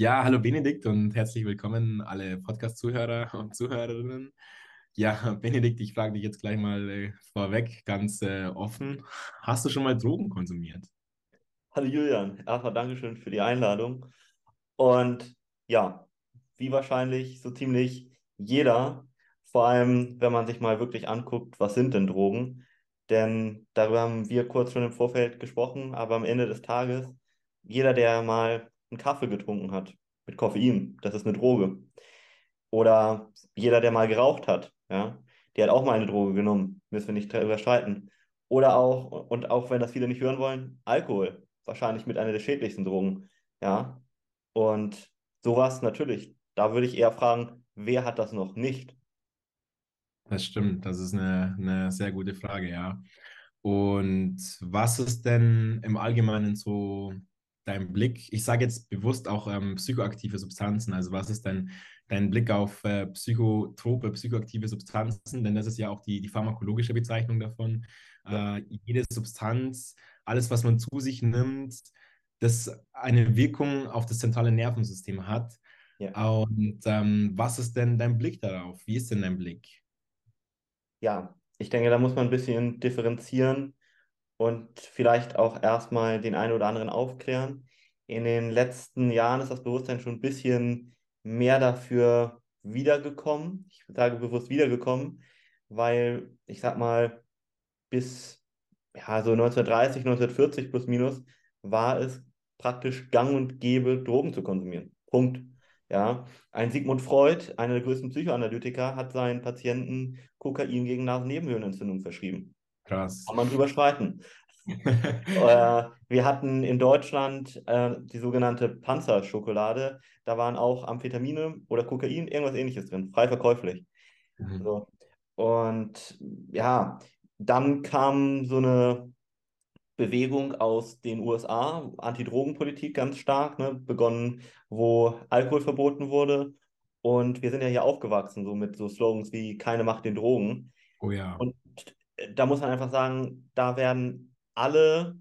Ja, hallo Benedikt und herzlich willkommen alle Podcast-Zuhörer und Zuhörerinnen. Ja, Benedikt, ich frage dich jetzt gleich mal äh, vorweg, ganz äh, offen. Hast du schon mal Drogen konsumiert? Hallo Julian, erstmal Dankeschön für die Einladung. Und ja, wie wahrscheinlich so ziemlich jeder, vor allem wenn man sich mal wirklich anguckt, was sind denn Drogen? Denn darüber haben wir kurz schon im Vorfeld gesprochen, aber am Ende des Tages, jeder, der mal einen Kaffee getrunken hat mit Koffein, das ist eine Droge. Oder jeder, der mal geraucht hat, ja, der hat auch mal eine Droge genommen, müssen wir nicht darüber streiten. Oder auch, und auch wenn das viele nicht hören wollen, Alkohol, wahrscheinlich mit einer der schädlichsten Drogen, ja. Und sowas natürlich, da würde ich eher fragen, wer hat das noch nicht? Das stimmt, das ist eine, eine sehr gute Frage, ja. Und was ist denn im Allgemeinen so dein Blick? Ich sage jetzt bewusst auch ähm, psychoaktive Substanzen. Also was ist dein, dein Blick auf äh, psychotrope, psychoaktive Substanzen? Denn das ist ja auch die, die pharmakologische Bezeichnung davon. Äh, jede Substanz, alles, was man zu sich nimmt, das eine Wirkung auf das zentrale Nervensystem hat. ja. Und ähm, was ist denn dein Blick darauf? Wie ist denn dein Blick? Ja, ich denke, da muss man ein bisschen differenzieren und vielleicht auch erstmal den einen oder anderen aufklären. In den letzten Jahren ist das Bewusstsein schon ein bisschen mehr dafür wiedergekommen. Ich sage bewusst wiedergekommen, weil ich sag mal, bis ja, so 1930, 1940 plus minus war es praktisch gang und gäbe, Drogen zu konsumieren. Punkt. Ja, ein Sigmund Freud, einer der größten Psychoanalytiker, hat seinen Patienten Kokain gegen Nasennebenhöhlenentzündung verschrieben. Krass. Kann man drüber streiten. Äh, wir hatten in Deutschland äh, die sogenannte Panzerschokolade. Da waren auch Amphetamine oder Kokain, irgendwas ähnliches drin, frei verkäuflich. Mhm. So. Und ja, dann kam so eine Bewegung aus den USA, Anti-Drogen-Politik ganz stark, ne, begonnen, wo Alkohol verboten wurde. Und wir sind ja hier aufgewachsen, so mit so Slogans wie keine Macht den Drogen. Oh ja. Und da muss man einfach sagen, da werden alle,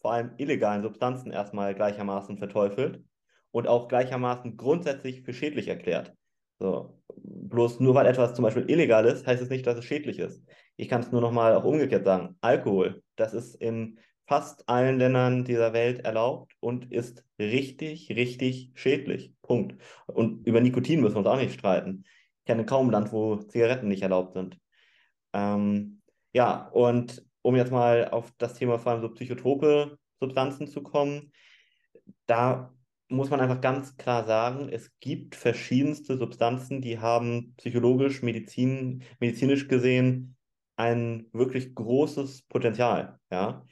vor allem illegalen Substanzen erstmal gleichermaßen verteufelt und auch gleichermaßen grundsätzlich für schädlich erklärt. So, bloß nur weil etwas zum Beispiel illegal ist, heißt es nicht, dass es schädlich ist. Ich kann es nur nochmal auch umgekehrt sagen. Alkohol, das ist in fast allen Ländern dieser Welt erlaubt und ist richtig, richtig schädlich. Punkt. Und über Nikotin müssen wir uns auch nicht streiten. Ich kenne kaum ein Land, wo Zigaretten nicht erlaubt sind. Ähm, ja, und um jetzt mal auf das Thema vor allem so psychotrope Substanzen zu kommen, da muss man einfach ganz klar sagen, es gibt verschiedenste Substanzen, die haben psychologisch, Medizin, medizinisch gesehen ein wirklich großes Potenzial. Ja?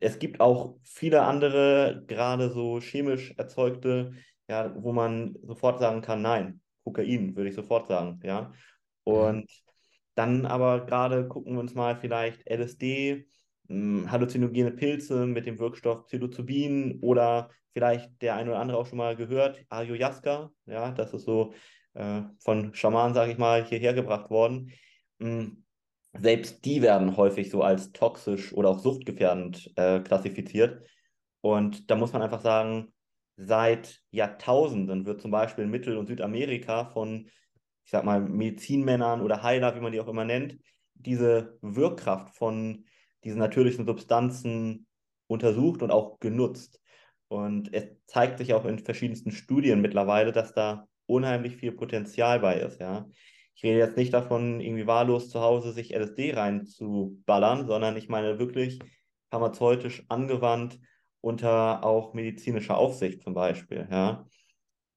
Es gibt auch viele andere, gerade so chemisch erzeugte, ja, wo man sofort sagen kann, nein, Kokain würde ich sofort sagen. Ja? Mhm. Und dann aber gerade gucken wir uns mal vielleicht LSD, mh, halluzinogene Pilze mit dem Wirkstoff Psilocybin oder vielleicht der eine oder andere auch schon mal gehört, Ayahuasca, ja, das ist so äh, von Schamanen, sage ich mal, hierher gebracht worden. Mh, selbst die werden häufig so als toxisch oder auch suchtgefährdend äh, klassifiziert. Und da muss man einfach sagen, seit Jahrtausenden wird zum Beispiel in Mittel- und Südamerika von ich sag mal, Medizinmännern oder Heiler, wie man die auch immer nennt, diese Wirkkraft von diesen natürlichen Substanzen untersucht und auch genutzt. Und es zeigt sich auch in verschiedensten Studien mittlerweile, dass da unheimlich viel Potenzial bei ist, ja. Ich rede jetzt nicht davon, irgendwie wahllos zu Hause sich LSD reinzuballern, sondern ich meine wirklich pharmazeutisch angewandt unter auch medizinischer Aufsicht zum Beispiel, ja.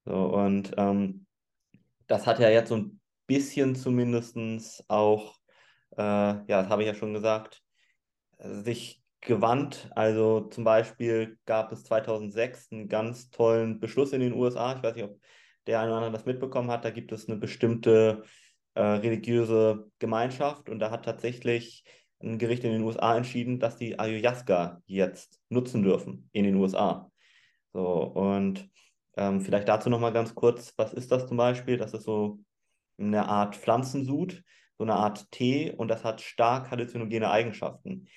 So, und ähm, das hat ja jetzt so ein bisschen zumindest auch, äh, ja, das habe ich ja schon gesagt, sich gewandt. Also zum Beispiel gab es 2006 einen ganz tollen Beschluss in den USA. Ich weiß nicht, ob der eine oder andere das mitbekommen hat. Da gibt es eine bestimmte äh, religiöse Gemeinschaft und da hat tatsächlich ein Gericht in den USA entschieden, dass die Ayahuasca jetzt nutzen dürfen in den USA. So, und ähm, vielleicht dazu nochmal ganz kurz, was ist das zum Beispiel? Das ist so eine Art Pflanzensud, so eine Art Tee und das hat stark halluzinogene Eigenschaften.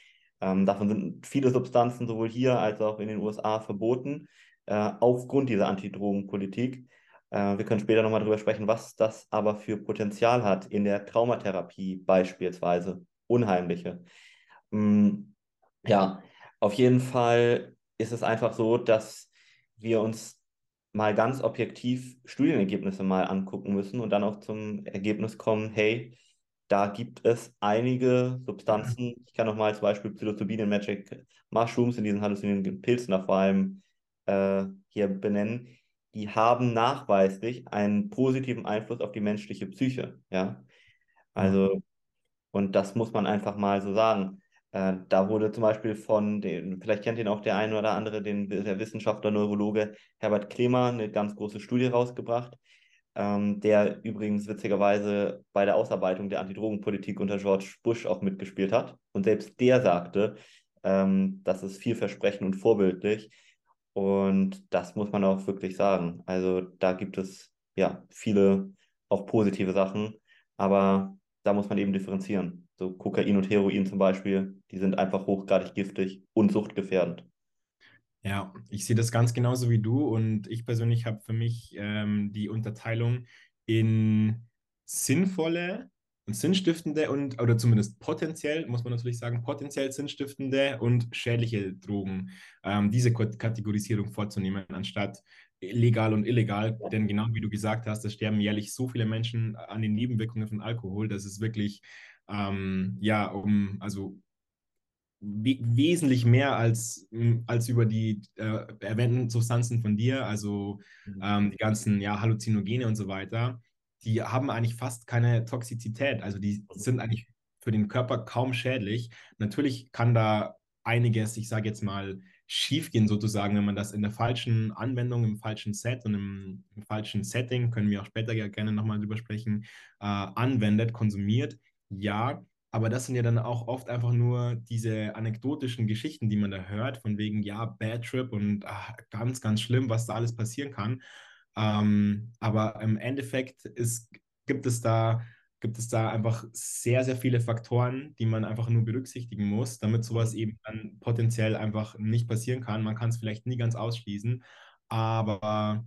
Ähm, davon sind viele Substanzen sowohl hier als auch in den USA verboten. äh, aufgrund dieser Antidrogenpolitik. Äh, wir können später nochmal darüber sprechen, was das aber für Potenzial hat in der Traumatherapie beispielsweise. Unheimliche. Mm, ja, auf jeden Fall ist es einfach so, dass wir uns mal ganz objektiv Studienergebnisse mal angucken müssen und dann auch zum Ergebnis kommen, hey, da gibt es einige Substanzen, ich kann nochmal zum Beispiel Psilocybin Magic Mushrooms in diesen halluzinierenden Pilzen da vor allem äh, hier benennen, die haben nachweislich einen positiven Einfluss auf die menschliche Psyche, ja. Also, und das muss man einfach mal so sagen. Äh, da wurde zum Beispiel von, den, vielleicht kennt ihn auch der eine oder andere, den, der Wissenschaftler, Neurologe Herbert Klemer, eine ganz große Studie rausgebracht, ähm, der übrigens witzigerweise bei der Ausarbeitung der Antidrogenpolitik unter George Bush auch mitgespielt hat. Und selbst der sagte, ähm, das ist vielversprechend und vorbildlich. Und das muss man auch wirklich sagen. Also da gibt es ja viele auch positive Sachen, aber da muss man eben differenzieren. So Kokain und Heroin zum Beispiel, die sind einfach hochgradig giftig und suchtgefährdend. Ja, ich sehe das ganz genauso wie du und ich persönlich habe für mich ähm, die Unterteilung in sinnvolle und sinnstiftende und, oder zumindest potenziell, muss man natürlich sagen, potenziell sinnstiftende und schädliche Drogen, ähm, diese Kategorisierung vorzunehmen, anstatt legal und illegal. Denn genau wie du gesagt hast, es sterben jährlich so viele Menschen an den Nebenwirkungen von Alkohol, dass es wirklich ähm, ja, um, also wesentlich mehr als, als über die äh, erwähnten Substanzen von dir, also mhm. ähm, die ganzen ja, Halluzinogene und so weiter, die haben eigentlich fast keine Toxizität. Also die mhm. sind eigentlich für den Körper kaum schädlich. Natürlich kann da einiges, ich sage jetzt mal, schiefgehen sozusagen, wenn man das in der falschen Anwendung, im falschen Set und im, im falschen Setting, können wir auch später ja gerne nochmal drüber sprechen, äh, anwendet, konsumiert ja, aber das sind ja dann auch oft einfach nur diese anekdotischen Geschichten, die man da hört, von wegen, ja, Bad Trip und ach, ganz, ganz schlimm, was da alles passieren kann. Ähm, aber im Endeffekt ist, gibt es da gibt es da einfach sehr, sehr viele Faktoren, die man einfach nur berücksichtigen muss, damit sowas eben dann potenziell einfach nicht passieren kann. Man kann es vielleicht nie ganz ausschließen, aber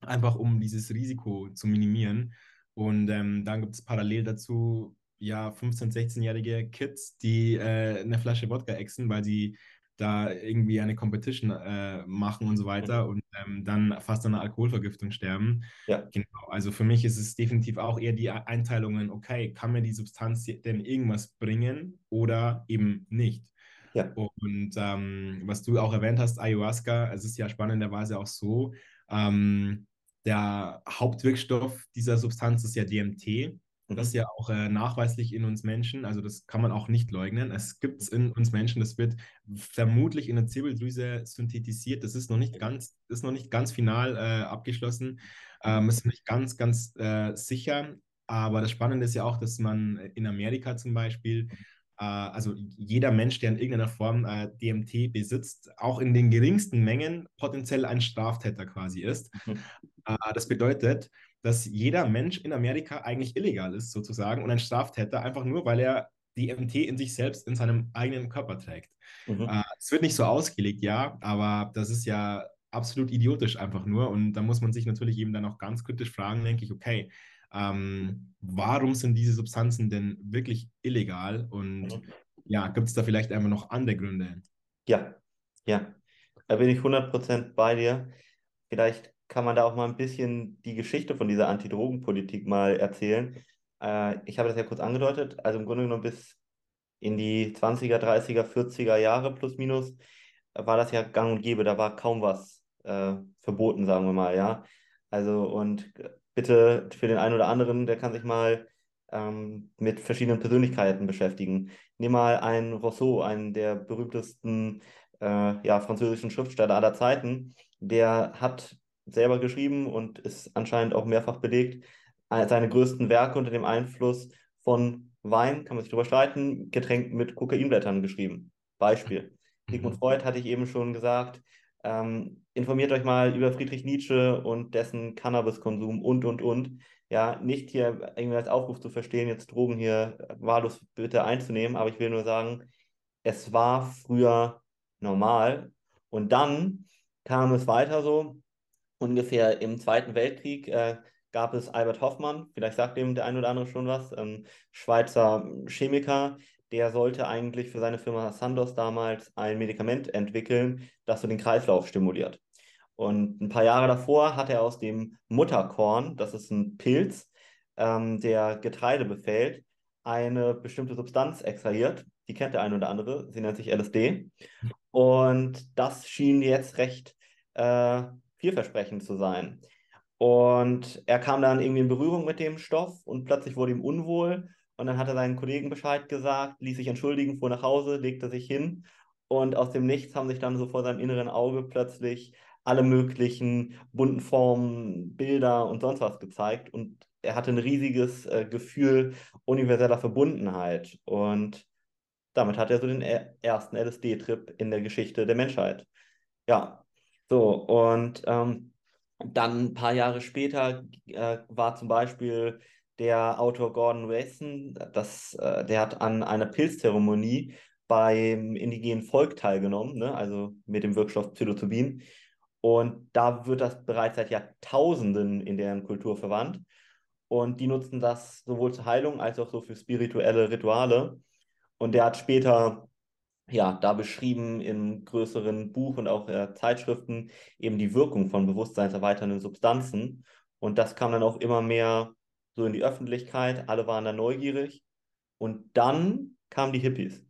einfach um dieses Risiko zu minimieren. Und ähm, dann gibt es parallel dazu ja, 15-, 16-jährige Kids, die äh, eine Flasche Wodka exen, weil sie da irgendwie eine Competition äh, machen und so weiter mhm. und ähm, dann fast an einer Alkoholvergiftung sterben. Ja. Genau. Also für mich ist es definitiv auch eher die Einteilungen, okay, kann mir die Substanz denn irgendwas bringen oder eben nicht? Ja. Und ähm, was du auch erwähnt hast, Ayahuasca, es ist ja spannenderweise auch so, ähm, der Hauptwirkstoff dieser Substanz ist ja DMT. Das ist mhm. ja auch äh, nachweislich in uns Menschen, also das kann man auch nicht leugnen. Es gibt es in uns Menschen, das wird vermutlich in der Zirbeldrüse synthetisiert. Das ist noch nicht ganz, ist noch nicht ganz final äh, abgeschlossen. Ähm, ist nicht ganz, ganz äh, sicher. Aber das Spannende ist ja auch, dass man in Amerika zum Beispiel, äh, also jeder Mensch, der in irgendeiner Form äh, DMT besitzt, auch in den geringsten Mengen potenziell ein Straftäter quasi ist. Mhm. Äh, das bedeutet, dass jeder Mensch in Amerika eigentlich illegal ist, sozusagen, und ein Straftäter, einfach nur, weil er DMT in sich selbst, in seinem eigenen Körper trägt. Mhm. Äh, es wird nicht so ausgelegt, ja, aber das ist ja absolut idiotisch einfach nur. Und da muss man sich natürlich eben dann auch ganz kritisch fragen, denke ich, okay, ähm, warum sind diese Substanzen denn wirklich illegal? Und mhm. ja, gibt es da vielleicht einfach noch andere Gründe? Ja, ja, da bin ich 100% bei dir. Vielleicht kann man da auch mal ein bisschen die Geschichte von dieser Antidrogenpolitik mal erzählen. Äh, ich habe das ja kurz angedeutet. Also im Grunde genommen bis in die 20er, 30er, 40er Jahre plus minus war das ja gang und gäbe. Da war kaum was äh, verboten, sagen wir mal, ja. Also und bitte für den einen oder anderen, der kann sich mal ähm, mit verschiedenen Persönlichkeiten beschäftigen. Nimm mal einen Rousseau, einen der berühmtesten äh, ja, französischen Schriftsteller aller Zeiten. Der hat selber geschrieben und ist anscheinend auch mehrfach belegt. Seine größten Werke unter dem Einfluss von Wein, kann man sich darüber streiten, getränkt mit Kokainblättern geschrieben. Beispiel. Mhm. Sigmund Freud hatte ich eben schon gesagt. Ähm, informiert euch mal über Friedrich Nietzsche und dessen Cannabiskonsum und, und, und. Ja, nicht hier irgendwie als Aufruf zu verstehen, jetzt Drogen hier wahllos bitte einzunehmen, aber ich will nur sagen, es war früher normal. Und dann kam es weiter so. Ungefähr im Zweiten Weltkrieg äh, gab es Albert Hoffmann, vielleicht sagt dem der ein oder andere schon was, ähm, Schweizer Chemiker, der sollte eigentlich für seine Firma Sandoz damals ein Medikament entwickeln, das so den Kreislauf stimuliert. Und ein paar Jahre davor hat er aus dem Mutterkorn, das ist ein Pilz, ähm, der Getreide befällt, eine bestimmte Substanz extrahiert. Die kennt der eine oder andere. Sie nennt sich LSD. Und das schien jetzt recht äh, vielversprechend zu sein. Und er kam dann irgendwie in Berührung mit dem Stoff und plötzlich wurde ihm unwohl. Und dann hat er seinen Kollegen Bescheid gesagt, ließ sich entschuldigen, fuhr nach Hause, legte sich hin. Und aus dem Nichts haben sich dann so vor seinem inneren Auge plötzlich alle möglichen bunten Formen, Bilder und sonst was gezeigt. Und er hatte ein riesiges äh, Gefühl universeller Verbundenheit. Und damit hat er so den ersten LSD-Trip in der Geschichte der Menschheit. Ja, so, und ähm, dann ein paar Jahre später äh, war zum Beispiel der Autor Gordon Wesson, das, äh, der hat an einer Pilzzeremonie beim indigenen Volk teilgenommen, ne? also mit dem Wirkstoff Psilocybin. Und da wird das bereits seit Jahrtausenden in deren Kultur verwandt. Und die nutzen das sowohl zur Heilung als auch so für spirituelle Rituale. Und der hat später ja, da beschrieben im größeren Buch und auch äh, Zeitschriften eben die Wirkung von bewusstseinserweiternden Substanzen. Und das kam dann auch immer mehr so in die Öffentlichkeit. Alle waren da neugierig. Und dann kamen die Hippies.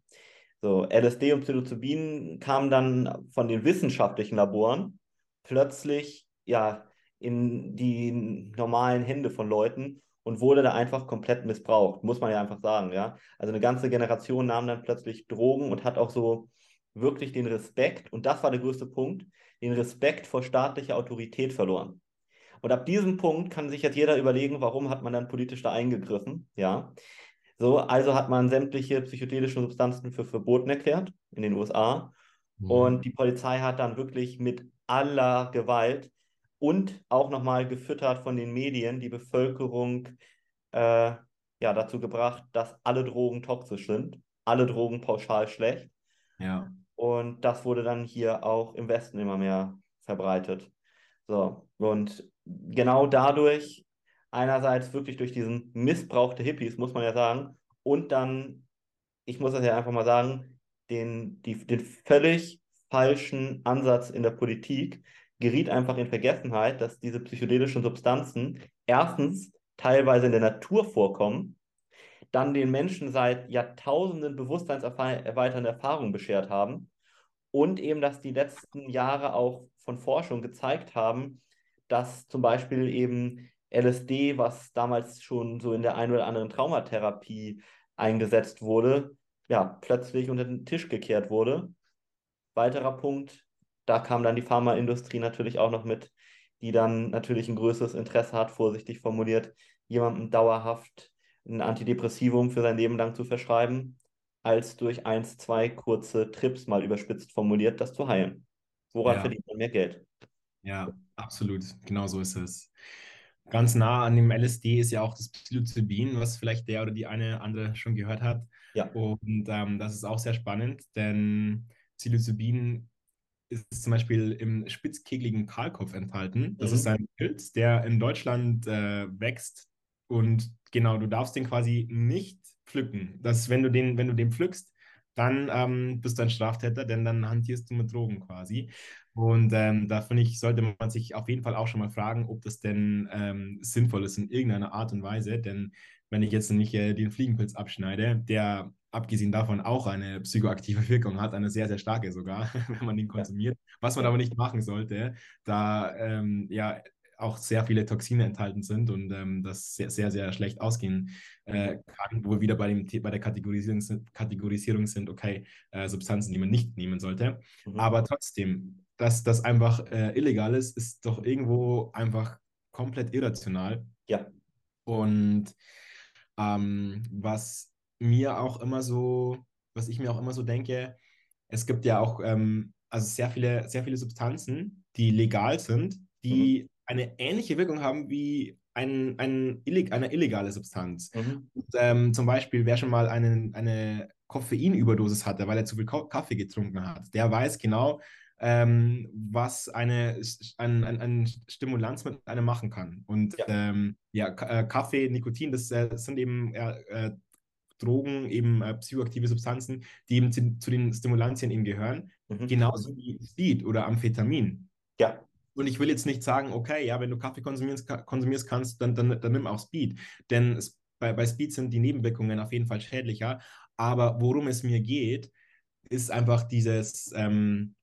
So, LSD und Psilocybin kamen dann von den wissenschaftlichen Laboren plötzlich ja in die normalen Hände von Leuten und wurde da einfach komplett missbraucht, muss man ja einfach sagen, ja. Also eine ganze Generation nahm dann plötzlich Drogen und hat auch so wirklich den Respekt, und das war der größte Punkt, den Respekt vor staatlicher Autorität verloren. Und ab diesem Punkt kann sich jetzt jeder überlegen, warum hat man dann politisch da eingegriffen, ja. So, also hat man sämtliche psychedelische Substanzen für verboten erklärt in den USA. Mhm. Und die Polizei hat dann wirklich mit aller Gewalt und auch nochmal gefüttert von den Medien die Bevölkerung äh, ja, dazu gebracht, dass alle Drogen toxisch sind, alle Drogen pauschal schlecht. Ja. Und das wurde dann hier auch im Westen immer mehr verbreitet. So, und genau dadurch, einerseits wirklich durch diesen Missbrauch der Hippies, muss man ja sagen, und dann, ich muss das ja einfach mal sagen, den, die, den völlig falschen Ansatz in der Politik, geriet einfach in Vergessenheit, dass diese psychedelischen Substanzen erstens teilweise in der Natur vorkommen, dann den Menschen seit Jahrtausenden bewusstseinserweiternde Erfahrungen beschert haben und eben, dass die letzten Jahre auch von Forschung gezeigt haben, dass zum Beispiel eben LSD, was damals schon so in der einen oder anderen Traumatherapie eingesetzt wurde, ja, plötzlich unter den Tisch gekehrt wurde. Weiterer Punkt, da kam dann die Pharmaindustrie natürlich auch noch mit, die dann natürlich ein größeres Interesse hat, vorsichtig formuliert, jemandem dauerhaft ein Antidepressivum für sein Leben lang zu verschreiben, als durch eins, zwei kurze Trips mal überspitzt formuliert, das zu heilen. Woran ja. verdient man mehr Geld? Ja, absolut. Genau so ist es. Ganz nah an dem LSD ist ja auch das Psilocybin, was vielleicht der oder die eine andere schon gehört hat. Ja. Und ähm, das ist auch sehr spannend, denn Psilocybin ist zum Beispiel im spitzkegeligen Kahlkopf enthalten. Das mhm. ist ein Pilz, der in Deutschland äh, wächst. Und genau, du darfst den quasi nicht pflücken. Das, wenn du den, wenn du den pflückst, dann ähm, bist du ein Straftäter, denn dann hantierst du mit Drogen quasi. Und ähm, da finde ich, sollte man sich auf jeden Fall auch schon mal fragen, ob das denn ähm, sinnvoll ist in irgendeiner Art und Weise. Denn wenn ich jetzt nicht äh, den Fliegenpilz abschneide, der abgesehen davon auch eine psychoaktive Wirkung hat, eine sehr, sehr starke sogar, wenn man ihn konsumiert. Was man aber nicht machen sollte, da ähm, ja auch sehr viele Toxine enthalten sind und ähm, das sehr, sehr, sehr schlecht ausgehen äh, kann, wo wir wieder bei, dem, bei der Kategorisierung sind, Kategorisierung sind okay, äh, Substanzen, die man nicht nehmen sollte. Mhm. Aber trotzdem, dass das einfach äh, illegal ist, ist doch irgendwo einfach komplett irrational. Ja. Und ähm, was mir auch immer so, was ich mir auch immer so denke, es gibt ja auch ähm, also sehr viele, sehr viele Substanzen, die legal sind, die mhm. Eine ähnliche Wirkung haben wie ein, ein illeg eine illegale Substanz. Mhm. Und, ähm, zum Beispiel, wer schon mal einen, eine Koffeinüberdosis hatte, weil er zu viel Kaffee getrunken hat, der weiß genau, ähm, was eine, ein, ein, ein Stimulanz mit einem machen kann. Und ja, ähm, ja äh, Kaffee, Nikotin, das, äh, das sind eben äh, Drogen, eben äh, psychoaktive Substanzen, die eben zu, zu den Stimulantien eben gehören. Mhm. Genauso wie Speed oder Amphetamin. Ja. Und ich will jetzt nicht sagen, okay, ja, wenn du Kaffee konsumierst, konsumierst kannst, dann, dann, dann nimm auch Speed. Denn es, bei, bei Speed sind die Nebenwirkungen auf jeden Fall schädlicher. Aber worum es mir geht, ist einfach dieses, ähm,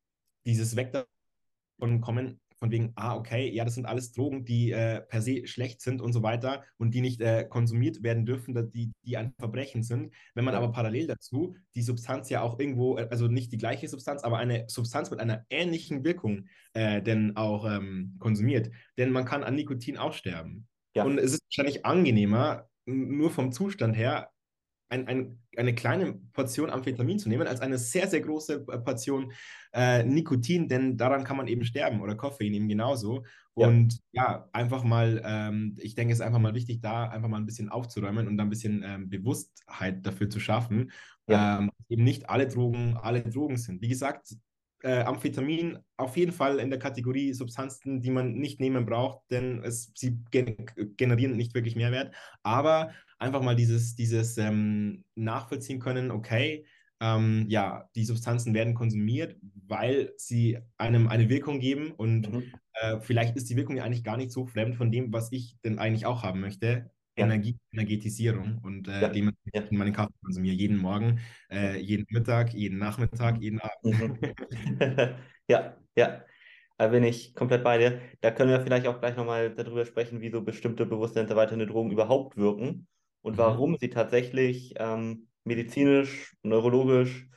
dieses Weg davon kommen, von wegen, ah, okay, ja, das sind alles Drogen, die äh, per se schlecht sind und so weiter und die nicht äh, konsumiert werden dürfen, die, die ein Verbrechen sind. Wenn man ja. aber parallel dazu die Substanz ja auch irgendwo, äh, also nicht die gleiche Substanz, aber eine Substanz mit einer ähnlichen Wirkung äh, denn auch ähm, konsumiert. Denn man kann an Nikotin auch sterben. Ja. Und es ist wahrscheinlich angenehmer, nur vom Zustand her, ein, ein, eine kleine Portion Amphetamin zu nehmen, als eine sehr, sehr große äh, Portion äh, Nikotin, denn daran kann man eben sterben oder Koffein eben genauso. Ja. Und ja, einfach mal, ähm, ich denke, es ist einfach mal wichtig, da einfach mal ein bisschen aufzuräumen und da ein bisschen ähm, Bewusstheit dafür zu schaffen, ja. ähm, eben nicht alle Drogen, alle Drogen sind. Wie gesagt, äh, Amphetamin auf jeden Fall in der Kategorie Substanzen, die man nicht nehmen braucht, denn es, sie generieren nicht wirklich Mehrwert. Aber einfach mal dieses, dieses ähm, nachvollziehen können, okay, ähm, ja, die Substanzen werden konsumiert, weil sie einem eine Wirkung geben und mhm. äh, vielleicht ist die Wirkung ja eigentlich gar nicht so fremd von dem, was ich denn eigentlich auch haben möchte. Energie, Energetisierung und äh, ja. dementsprechend ja. meinen Kaffee konsumiere jeden Morgen, äh, jeden Mittag, jeden Nachmittag, jeden Abend. Mhm. ja, ja. Da bin ich komplett bei dir. Da können wir vielleicht auch gleich nochmal darüber sprechen, wie so bestimmte bewusstseinserweiternde Drogen überhaupt wirken und mhm. warum sie tatsächlich ähm, medizinisch, neurologisch,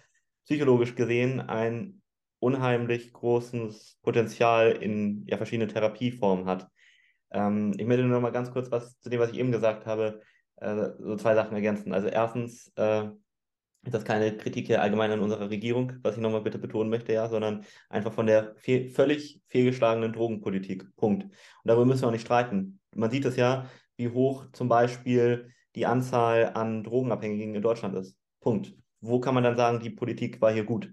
psychologisch gesehen ein unheimlich großes Potenzial in ja, verschiedenen Therapieformen hat. Ähm, ich möchte nur noch mal ganz kurz was zu dem, was ich eben gesagt habe, äh, so zwei Sachen ergänzen. Also erstens äh, ist das keine Kritik hier allgemein an unserer Regierung, was ich nochmal bitte betonen möchte, ja, sondern einfach von der fehl, völlig fehlgeschlagenen Drogenpolitik. Punkt. Und darüber müssen wir auch nicht streiten. Man sieht es ja, wie hoch zum Beispiel die Anzahl an Drogenabhängigen in Deutschland ist. Punkt. Wo kann man dann sagen, die Politik war hier gut,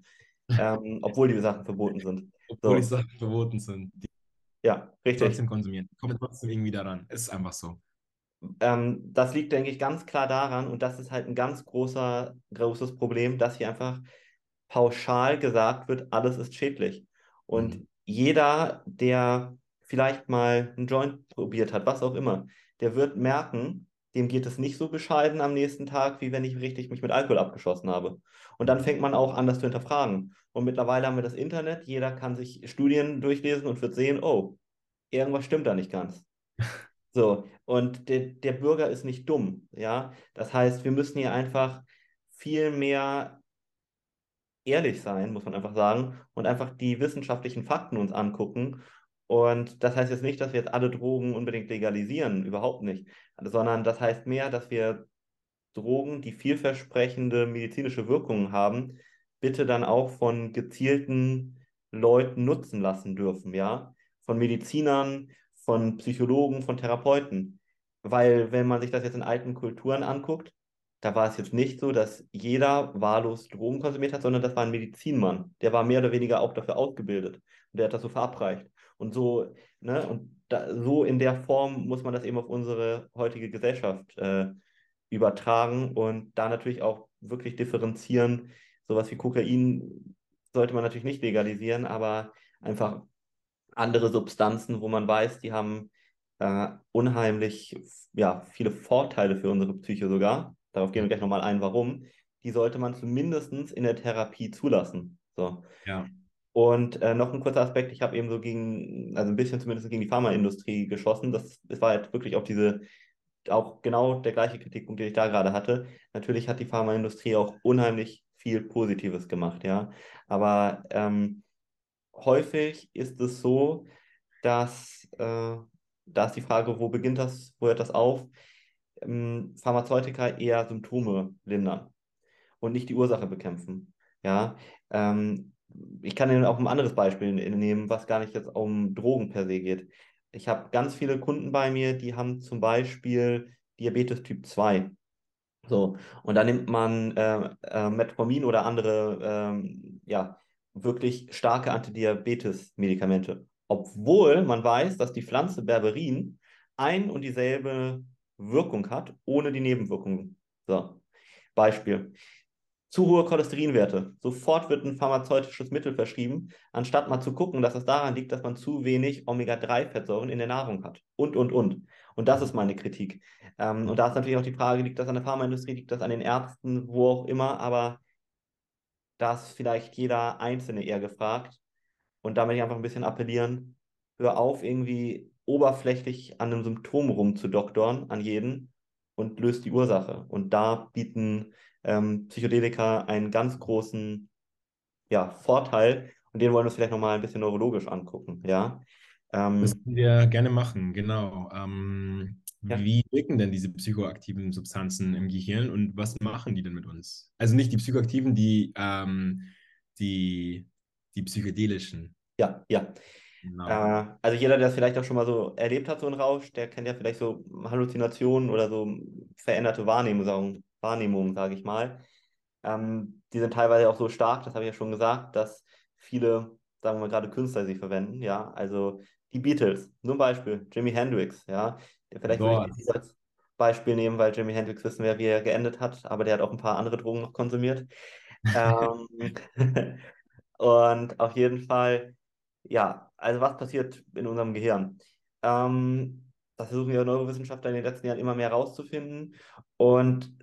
ähm, obwohl die Sachen verboten sind? Obwohl so. die Sachen verboten sind. Ja, richtig. Trotzdem konsumieren. Kommen trotzdem irgendwie daran. Ist einfach so. Ähm, das liegt, denke ich, ganz klar daran, und das ist halt ein ganz großer, großes Problem, dass hier einfach pauschal gesagt wird, alles ist schädlich. Und mhm. jeder, der vielleicht mal einen Joint probiert hat, was auch immer, der wird merken, dem geht es nicht so bescheiden am nächsten Tag, wie wenn ich richtig mich mit Alkohol abgeschossen habe. Und dann fängt man auch an, das zu hinterfragen. Und mittlerweile haben wir das Internet, jeder kann sich Studien durchlesen und wird sehen, oh, irgendwas stimmt da nicht ganz. So, und der, der Bürger ist nicht dumm, ja. Das heißt, wir müssen hier einfach viel mehr ehrlich sein, muss man einfach sagen, und einfach die wissenschaftlichen Fakten uns angucken und das heißt jetzt nicht, dass wir jetzt alle Drogen unbedingt legalisieren, überhaupt nicht, sondern das heißt mehr, dass wir Drogen, die vielversprechende medizinische Wirkungen haben, bitte dann auch von gezielten Leuten nutzen lassen dürfen, ja, von Medizinern, von Psychologen, von Therapeuten. Weil wenn man sich das jetzt in alten Kulturen anguckt, da war es jetzt nicht so, dass jeder wahllos Drogen konsumiert hat, sondern das war ein Medizinmann. Der war mehr oder weniger auch dafür ausgebildet und der hat das so verabreicht. Und so, ne, und da, so in der Form muss man das eben auf unsere heutige Gesellschaft äh, übertragen und da natürlich auch wirklich differenzieren. Sowas wie Kokain sollte man natürlich nicht legalisieren, aber einfach andere Substanzen, wo man weiß, die haben äh, unheimlich ja, viele Vorteile für unsere Psyche sogar. Darauf gehen wir gleich nochmal ein, warum. Die sollte man zumindest in der Therapie zulassen. So. Ja. Und äh, noch ein kurzer Aspekt, ich habe eben so gegen, also ein bisschen zumindest gegen die Pharmaindustrie geschossen. Das, das war halt wirklich auch diese, auch genau der gleiche Kritikpunkt, den ich da gerade hatte. Natürlich hat die Pharmaindustrie auch unheimlich viel Positives gemacht, ja. Aber ähm, häufig ist es so, dass äh, da ist die Frage, wo beginnt das, wo hört das auf? Ähm, Pharmazeutika eher Symptome lindern und nicht die Ursache bekämpfen. Ja, ähm, ich kann Ihnen auch ein anderes Beispiel nehmen, was gar nicht jetzt um Drogen per se geht. Ich habe ganz viele Kunden bei mir, die haben zum Beispiel Diabetes Typ 2. So, und da nimmt man äh, äh, Metformin oder andere ähm, ja, wirklich starke Antidiabetes-Medikamente. Obwohl man weiß, dass die Pflanze Berberin ein und dieselbe Wirkung hat, ohne die Nebenwirkungen. So, Beispiel. Zu hohe Cholesterinwerte. Sofort wird ein pharmazeutisches Mittel verschrieben, anstatt mal zu gucken, dass es daran liegt, dass man zu wenig Omega-3-Fettsäuren in der Nahrung hat. Und, und, und. Und das ist meine Kritik. Ähm, und da ist natürlich auch die Frage, liegt das an der Pharmaindustrie, liegt das an den Ärzten, wo auch immer, aber da ist vielleicht jeder Einzelne eher gefragt. Und da möchte ich einfach ein bisschen appellieren, hör auf, irgendwie oberflächlich an einem Symptom rumzudoktoren, an jeden, und löst die Ursache. Und da bieten ähm, Psychedelika einen ganz großen ja, Vorteil. Und den wollen wir uns vielleicht nochmal ein bisschen neurologisch angucken. Ja? Ähm, das können wir gerne machen, genau. Ähm, ja. Wie wirken denn diese psychoaktiven Substanzen im Gehirn und was machen die denn mit uns? Also nicht die psychoaktiven, die, ähm, die, die psychedelischen. Ja, ja. Genau. Äh, also jeder, der es vielleicht auch schon mal so erlebt hat, so einen Rausch, der kennt ja vielleicht so Halluzinationen oder so veränderte Wahrnehmungen, Wahrnehmungen sage ich mal. Ähm, die sind teilweise auch so stark, das habe ich ja schon gesagt, dass viele, sagen wir gerade Künstler sie verwenden. Ja, also die Beatles, ein Beispiel, Jimi Hendrix, ja, Vielleicht würde ich das als Beispiel nehmen, weil Jimi Hendrix wissen wir, wie er geendet hat, aber der hat auch ein paar andere Drogen noch konsumiert. ähm, und auf jeden Fall, ja, also was passiert in unserem Gehirn? Ähm, das versuchen ja Neurowissenschaftler in den letzten Jahren immer mehr herauszufinden. Und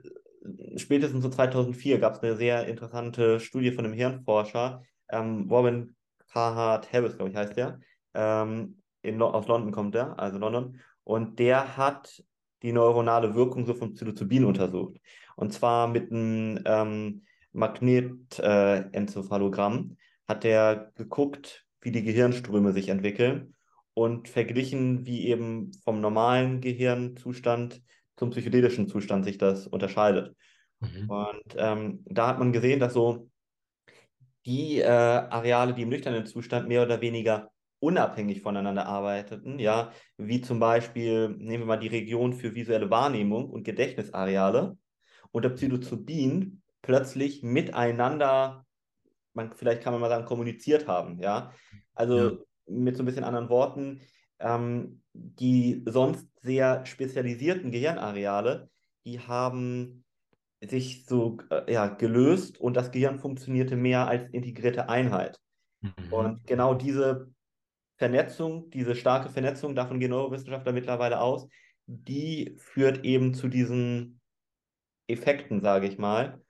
spätestens so 2004 gab es eine sehr interessante Studie von einem Hirnforscher, ähm, Robin Carhart Harris, glaube ich, heißt der. Ähm, in, aus London kommt er, also London. Und der hat die neuronale Wirkung so von Psilocybin untersucht. Und zwar mit einem ähm, Magnetenzephalogramm äh, hat er geguckt, wie die Gehirnströme sich entwickeln und verglichen, wie eben vom normalen Gehirnzustand zum psychedelischen Zustand sich das unterscheidet. Mhm. Und ähm, da hat man gesehen, dass so die äh, Areale, die im nüchternen Zustand mehr oder weniger unabhängig voneinander arbeiteten, ja, wie zum Beispiel, nehmen wir mal die Region für visuelle Wahrnehmung und Gedächtnisareale, unter Psilocybin plötzlich miteinander, man, vielleicht kann man mal sagen, kommuniziert haben, ja. Also ja. mit so ein bisschen anderen Worten, ähm, die sonst sehr spezialisierten Gehirnareale, die haben sich so äh, ja, gelöst und das Gehirn funktionierte mehr als integrierte Einheit. Mhm. Und genau diese Vernetzung, diese starke Vernetzung, davon gehen Neurowissenschaftler mittlerweile aus, die führt eben zu diesen Effekten, sage ich mal.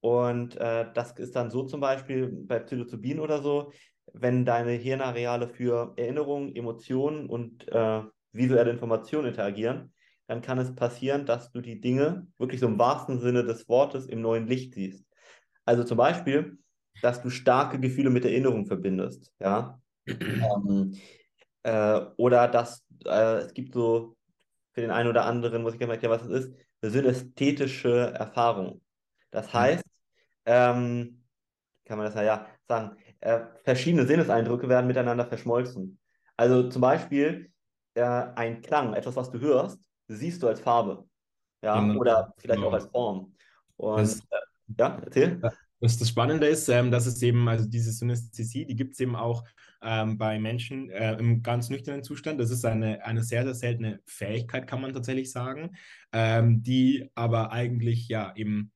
Und äh, das ist dann so zum Beispiel bei Psilocybin oder so, wenn deine Hirnareale für Erinnerungen, Emotionen und äh, visuelle Informationen interagieren, dann kann es passieren, dass du die Dinge wirklich so im wahrsten Sinne des Wortes im neuen Licht siehst. Also zum Beispiel, dass du starke Gefühle mit Erinnerung verbindest. Ja, ähm, äh, oder dass äh, es gibt so für den einen oder anderen, muss ich gerne erklären, was es ist, eine synästhetische Erfahrung. Das heißt, ähm, kann man das ja, sagen, äh, verschiedene Sinneseindrücke werden miteinander verschmolzen. Also zum Beispiel äh, ein Klang, etwas, was du hörst, siehst du als Farbe. Ja, genau. oder vielleicht genau. auch als Form. Und das, äh, ja, erzähl. Was das Spannende ist, ähm, dass es eben, also diese Synästhesie, die gibt es eben auch ähm, bei Menschen äh, im ganz nüchternen Zustand. Das ist eine, eine sehr, sehr seltene Fähigkeit, kann man tatsächlich sagen, ähm, die aber eigentlich ja eben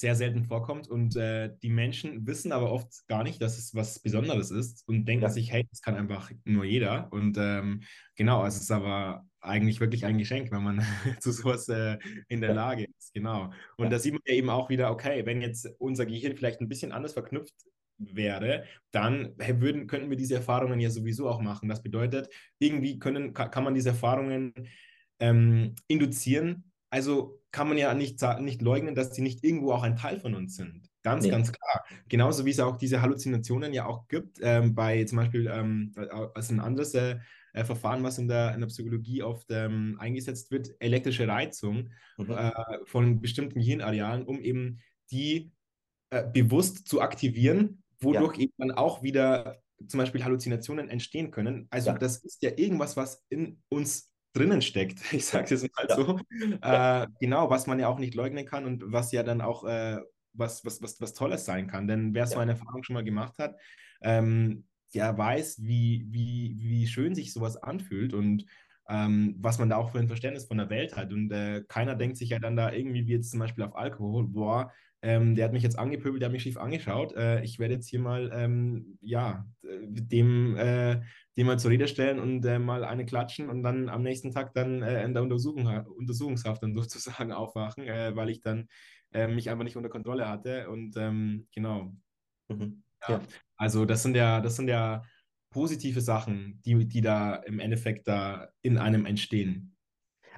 sehr selten vorkommt. Und äh, die Menschen wissen aber oft gar nicht, dass es was Besonderes ist und denken ja. sich, hey, das kann einfach nur jeder. Und ähm, genau, es ist aber eigentlich wirklich ein Geschenk, wenn man zu sowas äh, in der ja. Lage ist. Genau. Und ja. da sieht man ja eben auch wieder, okay, wenn jetzt unser Gehirn vielleicht ein bisschen anders verknüpft wäre, dann würden, könnten wir diese Erfahrungen ja sowieso auch machen. Das bedeutet, irgendwie können, kann man diese Erfahrungen ähm, induzieren. Also kann man ja nicht, nicht leugnen, dass sie nicht irgendwo auch ein Teil von uns sind. Ganz, nee. ganz klar. Genauso wie es auch diese Halluzinationen ja auch gibt, ähm, bei zum Beispiel ähm, als ein anderes äh, äh, Verfahren, was in der, in der Psychologie oft ähm, eingesetzt wird, elektrische Reizung mhm. äh, von bestimmten Hirnarealen, um eben die äh, bewusst zu aktivieren, wodurch ja. eben dann auch wieder zum Beispiel Halluzinationen entstehen können. Also ja. das ist ja irgendwas, was in uns drinnen steckt. Ich sage es jetzt mal ja. so. Äh, genau, was man ja auch nicht leugnen kann und was ja dann auch äh, was, was, was, was Tolles sein kann. Denn wer so Ja. eine Erfahrung schon mal gemacht hat, ähm, der weiß, wie, wie, wie schön sich sowas anfühlt und ähm, was man da auch für ein Verständnis von der Welt hat. Und äh, keiner denkt sich ja dann da irgendwie, wie jetzt zum Beispiel auf Alkohol, boah, ähm, der hat mich jetzt angepöbelt, der hat mich schief angeschaut. Äh, ich werde jetzt hier mal, ähm, ja, dem, äh, dem mal zur Rede stellen und äh, mal eine klatschen und dann am nächsten Tag dann äh, in der Untersuchung, Untersuchungshaft dann sozusagen aufwachen, äh, weil ich dann äh, mich einfach nicht unter Kontrolle hatte. Und ähm, genau, Mhm. ja. Ja. Also das sind ja, das sind ja positive Sachen, die, die da im Endeffekt da in einem entstehen.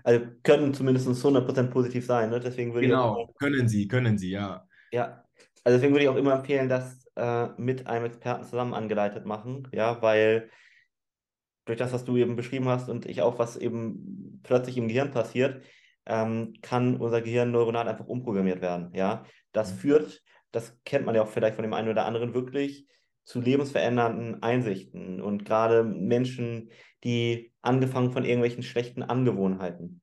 Also können zumindest 100% positiv sein. Ne? Deswegen würde ich auch Genau, können sie, können sie, ja. Ja, also deswegen würde ich auch immer empfehlen, das äh, mit einem Experten zusammen angeleitet machen, ja, weil durch das, was du eben beschrieben hast und ich auch, was eben plötzlich im Gehirn passiert, ähm, kann unser Gehirn neuronal einfach umprogrammiert werden, ja. Das Mhm. führt, das kennt man ja auch vielleicht von dem einen oder anderen wirklich, zu lebensverändernden Einsichten und gerade Menschen, die angefangen von irgendwelchen schlechten Angewohnheiten.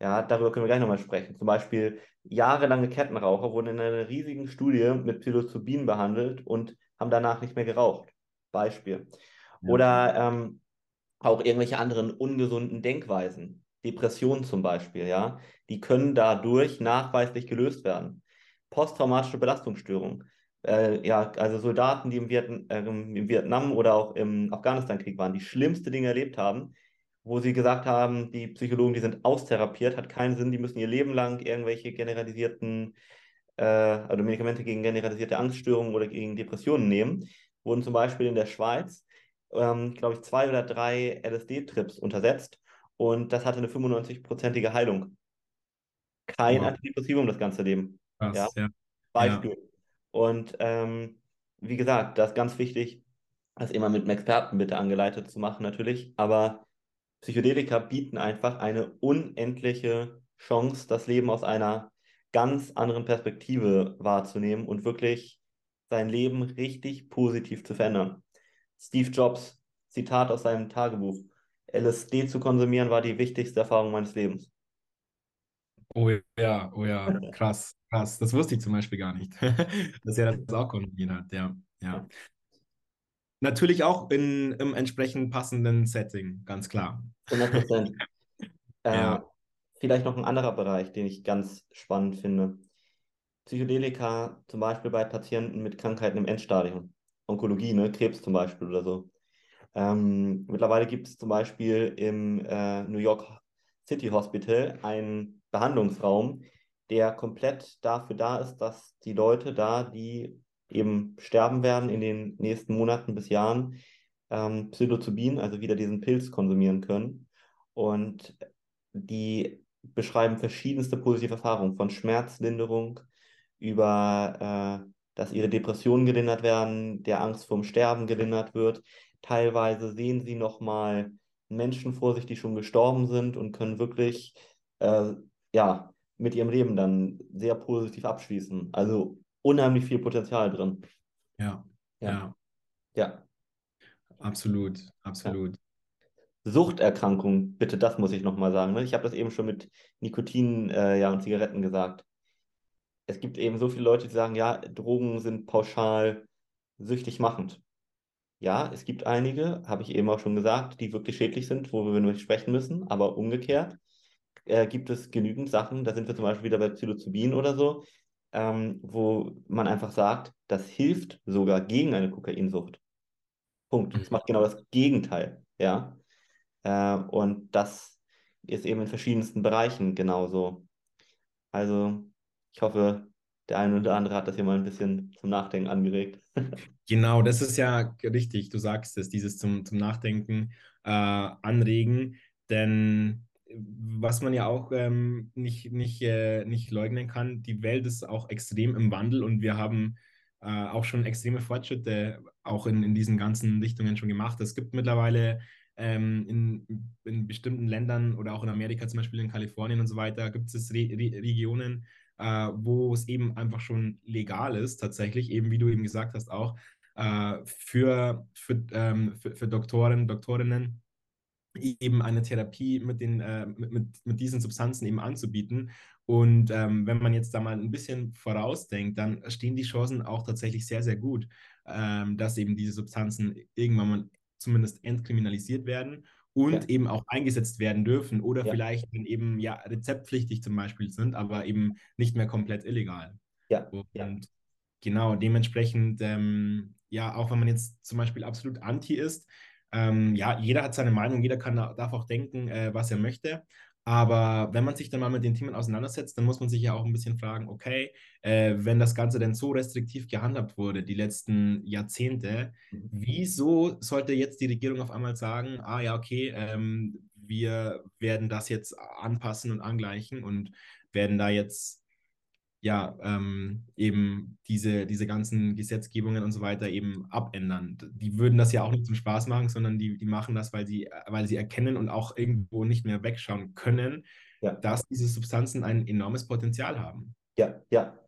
Ja, darüber können wir gleich nochmal sprechen. Zum Beispiel jahrelange Kettenraucher wurden in einer riesigen Studie mit Psilocybin behandelt und haben danach nicht mehr geraucht. Beispiel. Ja. Oder ähm, auch irgendwelche anderen ungesunden Denkweisen. Depressionen zum Beispiel, ja, die können dadurch nachweislich gelöst werden. Posttraumatische Belastungsstörung. Äh, ja, also Soldaten, die im, Vietn äh, im Vietnam oder auch im Afghanistan-Krieg waren, die schlimmste Dinge erlebt haben, wo sie gesagt haben, die Psychologen, die sind austherapiert, hat keinen Sinn, die müssen ihr Leben lang irgendwelche generalisierten, äh, also Medikamente gegen generalisierte Angststörungen oder gegen Depressionen nehmen, wurden zum Beispiel in der Schweiz, ähm, glaube ich, zwei oder drei LSD-Trips untersetzt und das hatte eine 95-prozentige Heilung. Kein Wow. Antidepressivum das ganze Leben. Ja, Krass, ja. Ja. Beispiel. Und ähm, wie gesagt, das ist ganz wichtig, das immer mit einem Experten bitte angeleitet zu machen, natürlich. Aber Psychedelika bieten einfach eine unendliche Chance, das Leben aus einer ganz anderen Perspektive wahrzunehmen und wirklich sein Leben richtig positiv zu verändern. Steve Jobs, Zitat aus seinem Tagebuch: LSD zu konsumieren war die wichtigste Erfahrung meines Lebens. Oh ja, oh ja, krass, krass. Das wusste ich zum Beispiel gar nicht, dass er das auch konsumiert hat, ja, ja. Natürlich auch in, im entsprechend passenden Setting, ganz klar. 100 Prozent. äh, Ja. vielleicht noch ein anderer Bereich, den ich ganz spannend finde. Psychedelika zum Beispiel bei Patienten mit Krankheiten im Endstadium. Onkologie, ne? Krebs zum Beispiel oder so. Ähm, mittlerweile gibt es zum Beispiel im äh, New York City Hospital einen Behandlungsraum, der komplett dafür da ist, dass die Leute da, die eben sterben werden in den nächsten Monaten bis Jahren, ähm, Psilocybin, also wieder diesen Pilz konsumieren können. Und die beschreiben verschiedenste positive Erfahrungen, von Schmerzlinderung über, äh, dass ihre Depressionen gelindert werden, der Angst vorm Sterben gelindert wird. Teilweise sehen sie nochmal Menschen vor sich, die schon gestorben sind und können wirklich äh, ja, mit ihrem Leben dann sehr positiv abschließen. Also unheimlich viel Potenzial drin. Ja, Ja. ja, Ja. absolut, absolut. Suchterkrankung, bitte, das muss ich nochmal sagen. Ne? Ich habe das eben schon mit Nikotin äh, ja, und Zigaretten gesagt. Es gibt eben so viele Leute, die sagen, ja, Drogen sind pauschal süchtig machend. Ja, es gibt einige, habe ich eben auch schon gesagt, die wirklich schädlich sind, worüber wir nicht sprechen müssen, aber umgekehrt äh, gibt es genügend Sachen, da sind wir zum Beispiel wieder bei Psilocybin oder so, ähm, wo man einfach sagt, das hilft sogar gegen eine Kokainsucht. Punkt. Es Mhm. macht genau das Gegenteil, ja. Äh, und das ist eben in verschiedensten Bereichen genauso. Also, ich hoffe, der eine oder andere hat das hier mal ein bisschen zum Nachdenken angeregt. Genau, das ist ja richtig, du sagst es, dieses zum, zum Nachdenken äh, anregen, denn was man ja auch ähm, nicht, nicht, äh, nicht leugnen kann, die Welt ist auch extrem im Wandel und wir haben äh, auch schon extreme Fortschritte auch in, in diesen ganzen Richtungen schon gemacht. Es gibt mittlerweile ähm, in, in bestimmten Ländern oder auch in Amerika, zum Beispiel in Kalifornien und so weiter, gibt es Re Re Regionen, äh, wo es eben einfach schon legal ist, tatsächlich, eben wie du eben gesagt hast, auch äh, für, für, ähm, für, für Doktoren, Doktorinnen eben eine Therapie mit, den, äh, mit, mit, diesen Substanzen eben anzubieten. Und ähm, wenn man jetzt da mal ein bisschen vorausdenkt, dann stehen die Chancen auch tatsächlich sehr, sehr gut, ähm, dass eben diese Substanzen irgendwann mal zumindest entkriminalisiert werden und ja. eben auch eingesetzt werden dürfen oder ja. vielleicht eben ja rezeptpflichtig zum Beispiel sind, aber eben nicht mehr komplett illegal. Ja. Und ja. genau, dementsprechend, ähm, ja, auch wenn man jetzt zum Beispiel absolut anti ist, ähm, ja, jeder hat seine Meinung, jeder kann, darf auch denken, äh, was er möchte. Aber wenn man sich dann mal mit den Themen auseinandersetzt, dann muss man sich ja auch ein bisschen fragen, okay, äh, wenn das Ganze denn so restriktiv gehandhabt wurde, die letzten Jahrzehnte, mhm. wieso sollte jetzt die Regierung auf einmal sagen, ah ja, okay, ähm, wir werden das jetzt anpassen und angleichen und werden da jetzt ja, ähm, eben diese, diese ganzen Gesetzgebungen und so weiter eben abändern. Die würden das ja auch nicht zum Spaß machen, sondern die, die machen das, weil sie, weil sie erkennen und auch irgendwo nicht mehr wegschauen können, ja. dass diese Substanzen ein enormes Potenzial haben. Ja, ja,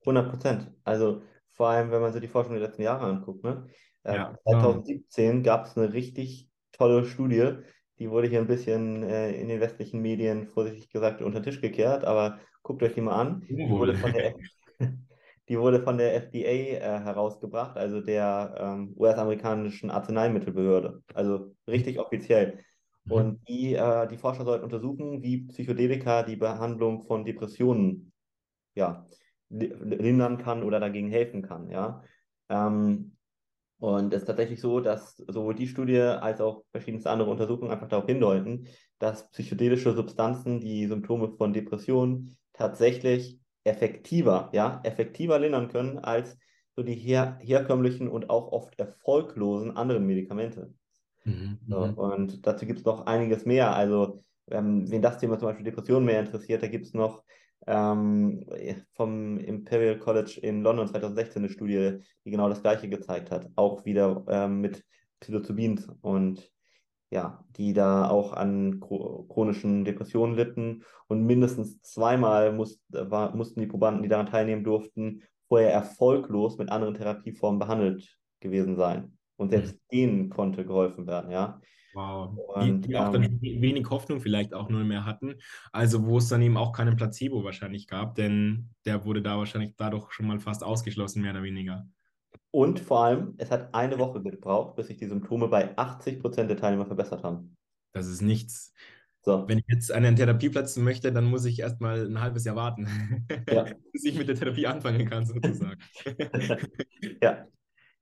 100 Prozent. Also vor allem, wenn man sich die Forschung der letzten Jahre anguckt. Ne? Äh, ja, 2017 gab es eine richtig tolle Studie, die wurde hier ein bisschen äh, in den westlichen Medien vorsichtig gesagt unter den Tisch gekehrt, aber guckt euch die mal an. Die wurde von der, die wurde von der FDA äh, herausgebracht, also der ähm, US-amerikanischen Arzneimittelbehörde, also richtig offiziell. Mhm. Und die, äh, die Forscher sollten untersuchen, wie Psychedelika die Behandlung von Depressionen ja, lindern kann oder dagegen helfen kann. Ja? Ähm, und es ist tatsächlich so, dass sowohl die Studie als auch verschiedenste andere Untersuchungen einfach darauf hindeuten, dass psychedelische Substanzen die Symptome von Depressionen tatsächlich effektiver, ja, effektiver lindern können als so die her herkömmlichen und auch oft erfolglosen anderen Medikamente. Mhm, so, mhm. und dazu gibt es noch einiges mehr. Also, ähm, wen das Thema zum Beispiel Depressionen mehr interessiert, da gibt es noch ähm, vom Imperial College in London 2016 eine Studie, die genau das Gleiche gezeigt hat. Auch wieder ähm, mit Psilocybin und ja, die da auch an chronischen Depressionen litten und mindestens zweimal muss, war, mussten die Probanden, die daran teilnehmen durften, vorher erfolglos mit anderen Therapieformen behandelt gewesen sein. Und selbst mhm. denen konnte geholfen werden, ja. Wow. Und, die, die auch dann ähm, wenig Hoffnung vielleicht auch nur mehr hatten. Also wo es dann eben auch keinen Placebo wahrscheinlich gab, denn der wurde da wahrscheinlich dadurch schon mal fast ausgeschlossen, mehr oder weniger. Und vor allem, es hat eine Woche gebraucht, bis sich die Symptome bei 80 Prozent der Teilnehmer verbessert haben. Das ist nichts. So. Wenn ich jetzt einen Therapieplatz möchte, dann muss ich erstmal ein halbes Jahr warten, ja. bis ich mit der Therapie anfangen kann, sozusagen. ja.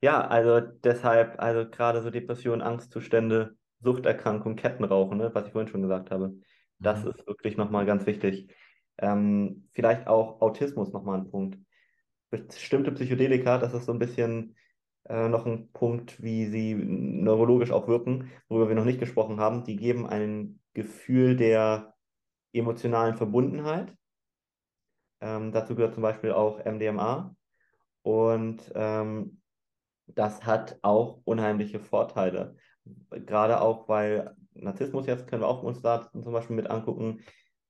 Ja, also deshalb, also gerade so Depressionen, Angstzustände, Suchterkrankung, Kettenrauchen, ne, was ich vorhin schon gesagt habe. Das mhm. ist wirklich nochmal ganz wichtig. Ähm, vielleicht auch Autismus nochmal ein Punkt. Bestimmte Psychedelika, das ist so ein bisschen äh, noch ein Punkt, wie sie neurologisch auch wirken, worüber wir noch nicht gesprochen haben. Die geben ein Gefühl der emotionalen Verbundenheit. Ähm, dazu gehört zum Beispiel auch MDMA. Und ähm, das hat auch unheimliche Vorteile gerade auch, weil Narzissmus jetzt können wir auch uns da zum Beispiel mit angucken,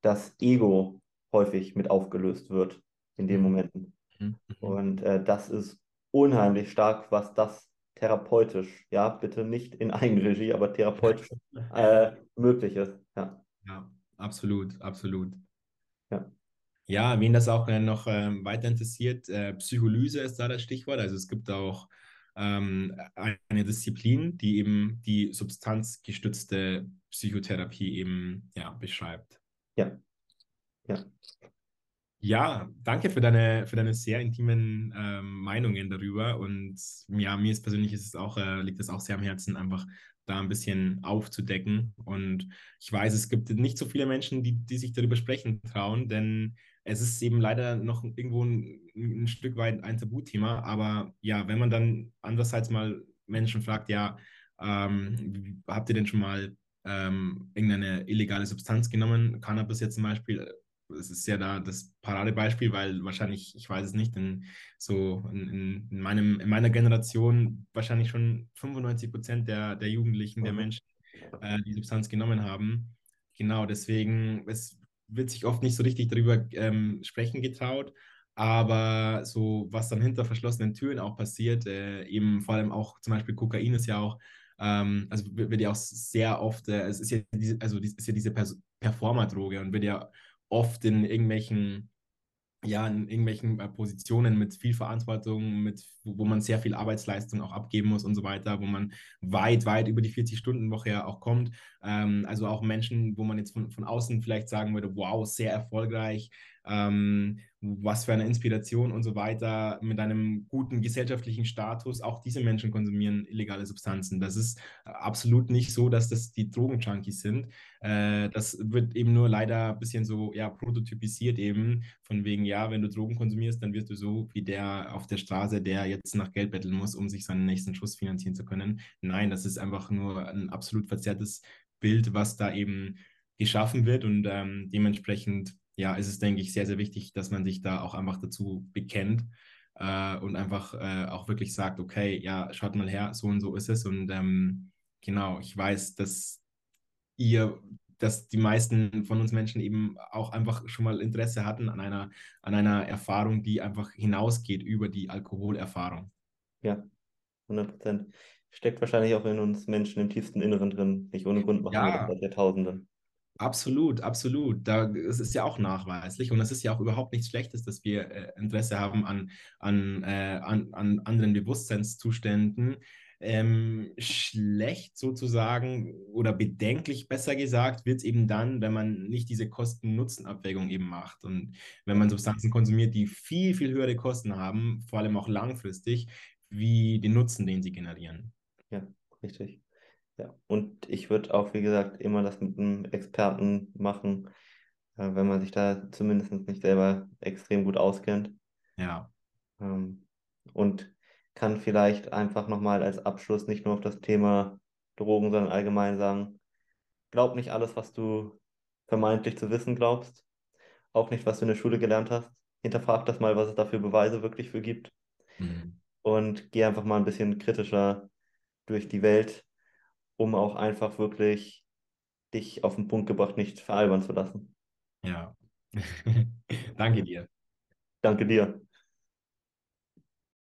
dass Ego häufig mit aufgelöst wird in den mhm. Momenten. Mhm. Und äh, das ist unheimlich stark, was das therapeutisch, ja, bitte nicht in Eigenregie, aber therapeutisch äh, möglich ist. Ja. ja, absolut, absolut. Ja. Ja, wen das auch äh, noch ähm, weiter interessiert, äh, Psycholyse ist da das Stichwort. Also es gibt auch ähm, eine Disziplin, die eben die substanzgestützte Psychotherapie eben ja, beschreibt. Ja. Ja. Ja, danke für deine, für deine sehr intimen ähm, Meinungen darüber. Und ja, mir ist persönlich ist es auch, äh, liegt es auch sehr am Herzen, einfach da ein bisschen aufzudecken. Und ich weiß, es gibt nicht so viele Menschen, die, die sich darüber sprechen trauen, denn es ist eben leider noch irgendwo ein, ein, Stück weit ein Tabuthema. Aber ja, wenn man dann andererseits mal Menschen fragt, ja, ähm, habt ihr denn schon mal ähm, irgendeine illegale Substanz genommen? Cannabis jetzt zum Beispiel. Es ist ja da das Paradebeispiel, weil wahrscheinlich, ich weiß es nicht, in, so in, in, meinem, in meiner Generation wahrscheinlich schon 95 Prozent der, der Jugendlichen, der mhm. Menschen äh, die Substanz genommen haben. Genau, deswegen, es wird sich oft nicht so richtig darüber ähm, sprechen getraut. Aber so, was dann hinter verschlossenen Türen auch passiert, äh, eben vor allem auch zum Beispiel Kokain ist ja auch ähm, also wird ja auch sehr oft, äh, es ist ja diese, also ist ja diese Performer-Droge und wird ja oft in irgendwelchen ja, in irgendwelchen äh, Positionen mit viel Verantwortung, mit, wo, man sehr viel Arbeitsleistung auch abgeben muss und so weiter, wo man weit, weit über die 40-Stunden-Woche ja auch kommt. Ähm, also auch Menschen, wo man jetzt von, von außen vielleicht sagen würde, wow, sehr erfolgreich, ähm, was für eine Inspiration und so weiter, mit einem guten gesellschaftlichen Status. Auch diese Menschen konsumieren illegale Substanzen. Das ist absolut nicht so, dass das die Drogenjunkies sind. Äh, das wird eben nur leider ein bisschen so ja, prototypisiert eben, von wegen, ja, wenn du Drogen konsumierst, dann wirst du so wie der auf der Straße, der jetzt nach Geld betteln muss, um sich seinen nächsten Schuss finanzieren zu können. Nein, das ist einfach nur ein absolut verzerrtes Bild, was da eben geschaffen wird und ähm, dementsprechend ja, ist es, denke ich, sehr, sehr wichtig, dass man sich da auch einfach dazu bekennt äh, und einfach äh, auch wirklich sagt, okay, ja, schaut mal her, so und so ist es. Und ähm, genau, ich weiß, dass ihr, dass die meisten von uns Menschen eben auch einfach schon mal Interesse hatten an einer, an einer Erfahrung, die einfach hinausgeht über die Alkoholerfahrung. Ja, 100 Prozent. Steckt wahrscheinlich auch in uns Menschen im tiefsten Inneren drin. Nicht ohne Grund machen ja. wir das seit Jahrtausenden. Absolut, absolut. Da, es ist ja auch nachweislich und es ist ja auch überhaupt nichts Schlechtes, dass wir äh, Interesse haben an, an, äh, an, an anderen Bewusstseinszuständen. Ähm, schlecht sozusagen oder bedenklich besser gesagt wird es eben dann, wenn man nicht diese Kosten-Nutzen-Abwägung eben macht und wenn man Substanzen konsumiert, die viel, viel höhere Kosten haben, vor allem auch langfristig, wie den Nutzen, den sie generieren. Ja, richtig. Ja, und ich würde auch, wie gesagt, immer das mit einem Experten machen, äh, wenn man sich da zumindest nicht selber extrem gut auskennt. Ja. Ähm, und kann vielleicht einfach nochmal als Abschluss nicht nur auf das Thema Drogen, sondern allgemein sagen, glaub nicht alles, was du vermeintlich zu wissen glaubst, auch nicht, was du in der Schule gelernt hast. Hinterfrag das mal, was es dafür Beweise wirklich für gibt. Mhm. Und geh einfach mal ein bisschen kritischer durch die Welt um auch einfach wirklich dich auf den Punkt gebracht, nicht veralbern zu lassen. Ja. Danke dir. Danke dir.